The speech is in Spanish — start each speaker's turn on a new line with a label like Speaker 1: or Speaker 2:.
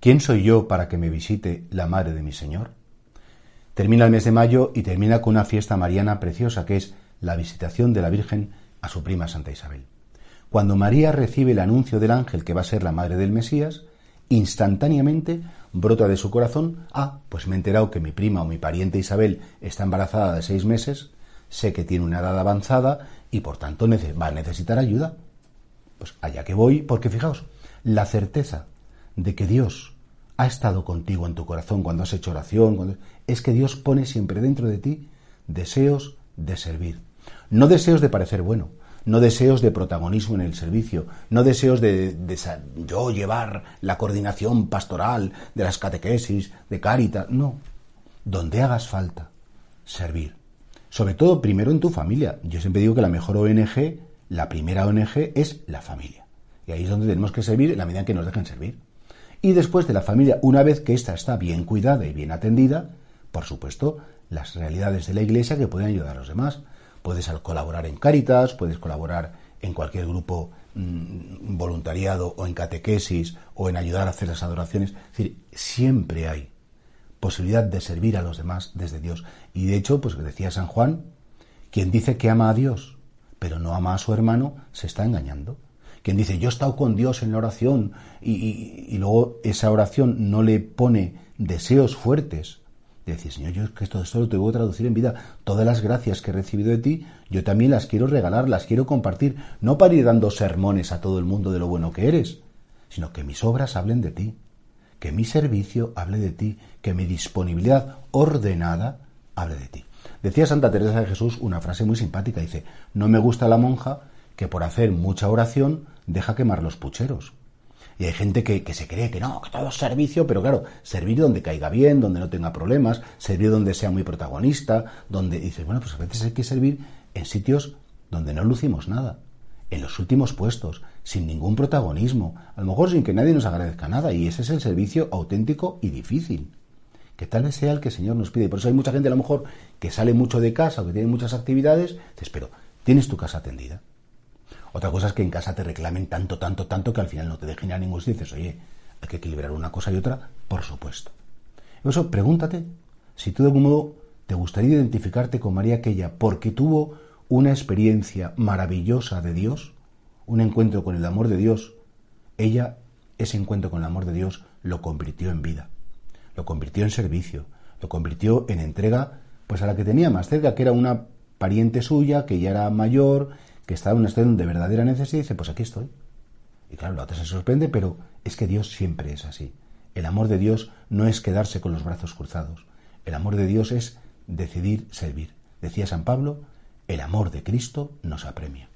Speaker 1: ¿Quién soy yo para que me visite la madre de mi Señor? Termina el mes de mayo y termina con una fiesta mariana preciosa que es la visitación de la Virgen a su prima Santa Isabel. Cuando María recibe el anuncio del ángel que va a ser la madre del Mesías, instantáneamente brota de su corazón, ah, pues me he enterado que mi prima o mi pariente Isabel está embarazada de seis meses, sé que tiene una edad avanzada y por tanto va a necesitar ayuda. Pues allá que voy, porque fijaos, la certeza de que Dios ha estado contigo en tu corazón cuando has hecho oración, cuando... es que Dios pone siempre dentro de ti deseos de servir. No deseos de parecer bueno, no deseos de protagonismo en el servicio, no deseos de, yo llevar la coordinación pastoral de las catequesis, de caritas, no. Donde hagas falta, servir. Sobre todo primero en tu familia. Yo siempre digo que la mejor ONG, la primera ONG es la familia. Y ahí es donde tenemos que servir en la medida en que nos dejen servir. Y después de la familia, una vez que ésta está bien cuidada y bien atendida, por supuesto, las realidades de la iglesia que pueden ayudar a los demás. Puedes colaborar en Cáritas, puedes colaborar en cualquier grupo mmm, voluntariado o en catequesis o en ayudar a hacer las adoraciones. Es decir, siempre hay posibilidad de servir a los demás desde Dios. Y de hecho, pues decía San Juan, quien dice que ama a Dios, pero no ama a su hermano, se está engañando. Quien dice, yo he estado con Dios en la oración y, y, luego esa oración no le pone deseos fuertes de decir, Señor, yo que esto, esto lo tengo que traducir en vida. Todas las gracias que he recibido de ti, yo también las quiero regalar, las quiero compartir, no para ir dando sermones a todo el mundo de lo bueno que eres, sino que mis obras hablen de ti, que mi servicio hable de ti, que mi disponibilidad ordenada hable de ti. Decía Santa Teresa de Jesús una frase muy simpática, dice, no me gusta la monja que por hacer mucha oración deja quemar los pucheros. Y hay gente que, que, se cree que no, que todo es servicio, pero claro, servir donde caiga bien, donde no tenga problemas, servir donde sea muy protagonista, donde dices, bueno, pues a veces hay que servir en sitios donde no lucimos nada, en los últimos puestos, sin ningún protagonismo, a lo mejor sin que nadie nos agradezca nada, y ese es el servicio auténtico y difícil. Que tal vez sea el que el Señor nos pide. Por eso hay mucha gente a lo mejor que sale mucho de casa o que tiene muchas actividades, dices, pero ¿tienes tu casa atendida? Otra cosa es que en casa te reclamen tanto, tanto, tanto que al final no te dejen sitio y dices, oye, hay que equilibrar una cosa y otra, por supuesto. Por eso, pregúntate si tú de algún modo te gustaría identificarte con María aquella porque tuvo una experiencia maravillosa de Dios, un encuentro con el amor de Dios. Ella, ese encuentro con el amor de Dios, lo convirtió en vida, lo convirtió en servicio, lo convirtió en entrega, pues a la que tenía más cerca, que era una pariente suya, que ya era mayor, que estaba en una situación de verdadera necesidad y dice, pues aquí estoy. Y claro, la otra se sorprende, pero es que Dios siempre es así. El amor de Dios no es quedarse con los brazos cruzados. El amor de Dios es decidir servir. Decía San Pablo, el amor de Cristo nos apremia.